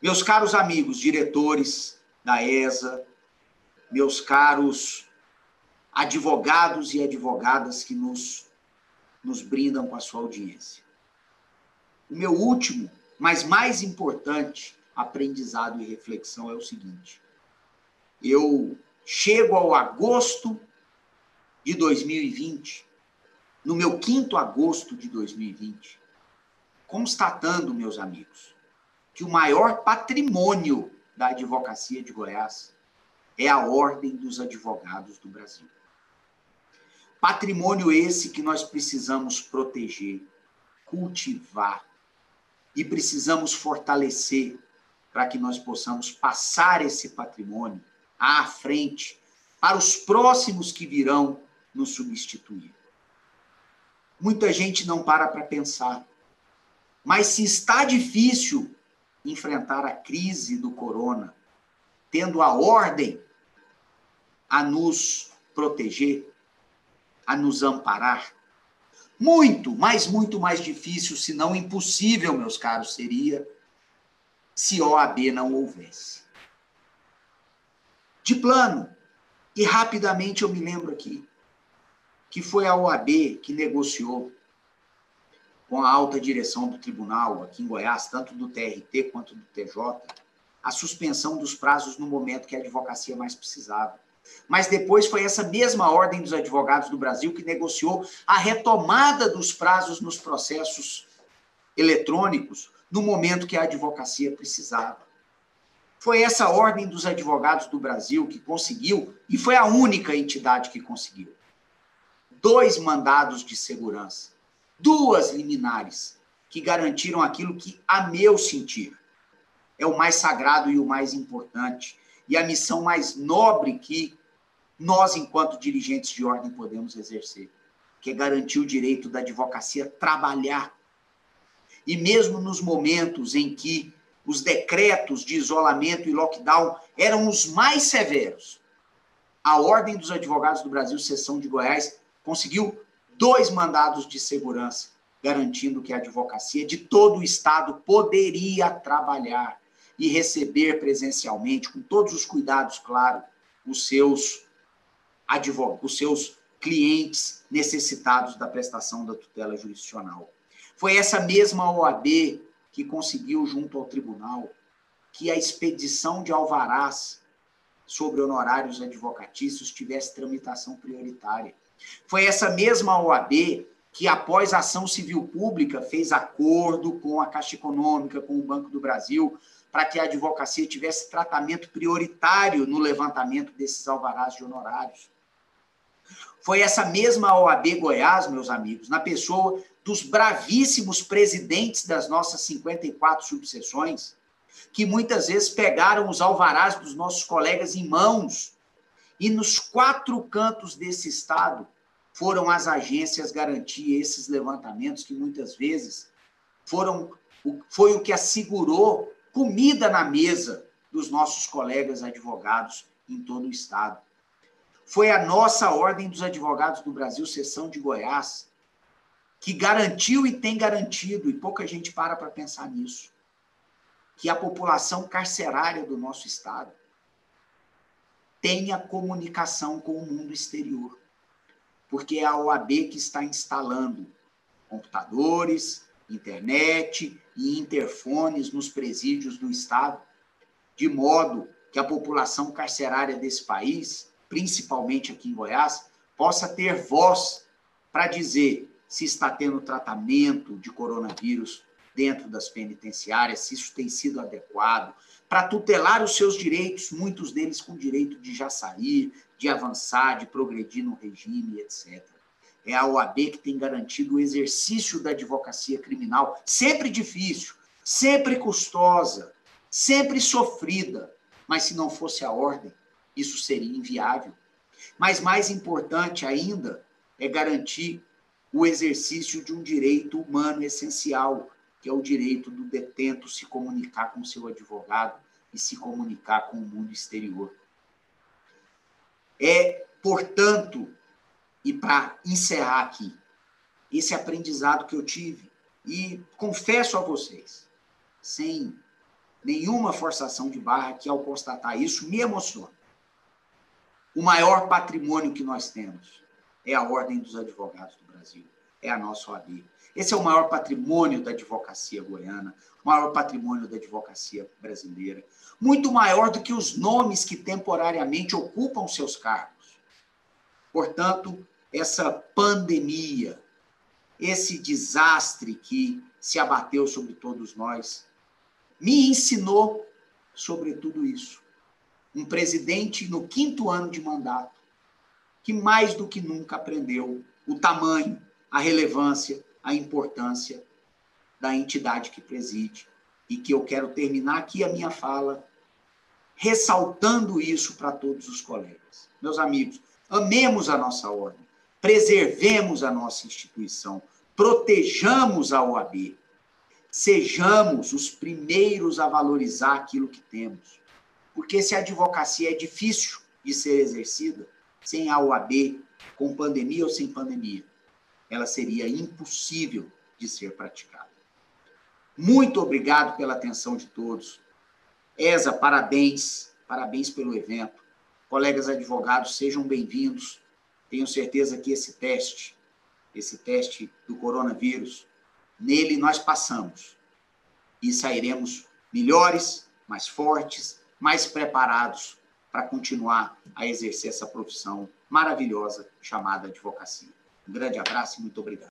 Meus caros amigos, diretores da ESA, meus caros advogados e advogadas que nos, nos brindam com a sua audiência. O meu último, mas mais importante aprendizado e reflexão é o seguinte: eu chego ao agosto de 2020, no meu quinto agosto de 2020, constatando, meus amigos, que o maior patrimônio da advocacia de Goiás é a Ordem dos Advogados do Brasil. Patrimônio esse que nós precisamos proteger, cultivar e precisamos fortalecer para que nós possamos passar esse patrimônio à frente para os próximos que virão nos substituir. Muita gente não para para pensar. Mas se está difícil enfrentar a crise do corona, tendo a ordem a nos proteger, a nos amparar, muito, mas muito mais difícil, se não impossível, meus caros, seria se OAB não houvesse. De plano, e rapidamente eu me lembro aqui, que foi a OAB que negociou com a alta direção do tribunal aqui em Goiás, tanto do TRT quanto do TJ, a suspensão dos prazos no momento que a advocacia mais precisava. Mas depois foi essa mesma ordem dos advogados do Brasil que negociou a retomada dos prazos nos processos eletrônicos no momento que a advocacia precisava. Foi essa ordem dos advogados do Brasil que conseguiu, e foi a única entidade que conseguiu, dois mandados de segurança, duas liminares, que garantiram aquilo que, a meu sentir, é o mais sagrado e o mais importante, e a missão mais nobre que nós, enquanto dirigentes de ordem, podemos exercer, que é garantir o direito da advocacia trabalhar. E mesmo nos momentos em que os decretos de isolamento e lockdown eram os mais severos, a Ordem dos Advogados do Brasil, seção de Goiás, conseguiu dois mandados de segurança, garantindo que a advocacia de todo o Estado poderia trabalhar e receber presencialmente, com todos os cuidados, claro, os seus os seus clientes necessitados da prestação da tutela jurisdicional. Foi essa mesma OAB que conseguiu, junto ao tribunal, que a expedição de alvarás sobre honorários advocatícios tivesse tramitação prioritária. Foi essa mesma OAB que, após a ação civil pública, fez acordo com a Caixa Econômica, com o Banco do Brasil, para que a advocacia tivesse tratamento prioritário no levantamento desses alvarás de honorários. Foi essa mesma OAB Goiás, meus amigos, na pessoa dos bravíssimos presidentes das nossas 54 subseções, que muitas vezes pegaram os alvarás dos nossos colegas em mãos e nos quatro cantos desse estado foram as agências garantir esses levantamentos que muitas vezes foram foi o que assegurou comida na mesa dos nossos colegas advogados em todo o estado. Foi a nossa Ordem dos Advogados do Brasil, seção de Goiás, que garantiu e tem garantido, e pouca gente para para pensar nisso, que a população carcerária do nosso estado tenha comunicação com o mundo exterior. Porque é a OAB que está instalando computadores, internet e interfones nos presídios do Estado, de modo que a população carcerária desse país, principalmente aqui em Goiás, possa ter voz para dizer se está tendo tratamento de coronavírus dentro das penitenciárias, se isso tem sido adequado, para tutelar os seus direitos, muitos deles com direito de já sair, de avançar, de progredir no regime, etc. É a OAB que tem garantido o exercício da advocacia criminal, sempre difícil, sempre custosa, sempre sofrida, mas se não fosse a ordem, isso seria inviável. Mas mais importante ainda é garantir o exercício de um direito humano essencial, que é o direito do detento se comunicar com seu advogado e se comunicar com o mundo exterior. É, portanto, e para encerrar aqui, esse aprendizado que eu tive, e confesso a vocês, sem nenhuma forçação de barra que, ao constatar isso, me emociona. O maior patrimônio que nós temos é a Ordem dos Advogados do Brasil, é a nossa OAB. Esse é o maior patrimônio da advocacia goiana, o maior patrimônio da advocacia brasileira, muito maior do que os nomes que temporariamente ocupam seus cargos. Portanto, essa pandemia, esse desastre que se abateu sobre todos nós, me ensinou sobre tudo isso. Um presidente no quinto ano de mandato, que mais do que nunca aprendeu o tamanho, a relevância, a importância da entidade que preside. E que eu quero terminar aqui a minha fala ressaltando isso para todos os colegas. Meus amigos, amemos a nossa ordem, preservemos a nossa instituição, protejamos a OAB, sejamos os primeiros a valorizar aquilo que temos. Porque se a advocacia é difícil de ser exercida, sem a OAB, com pandemia ou sem pandemia, ela seria impossível de ser praticada. Muito obrigado pela atenção de todos. ESA, parabéns, parabéns pelo evento. Colegas advogados, sejam bem-vindos. Tenho certeza que esse teste, esse teste do coronavírus, nele nós passamos e sairemos melhores, mais fortes, mais preparados para continuar a exercer essa profissão maravilhosa chamada advocacia. Um grande abraço e muito obrigado.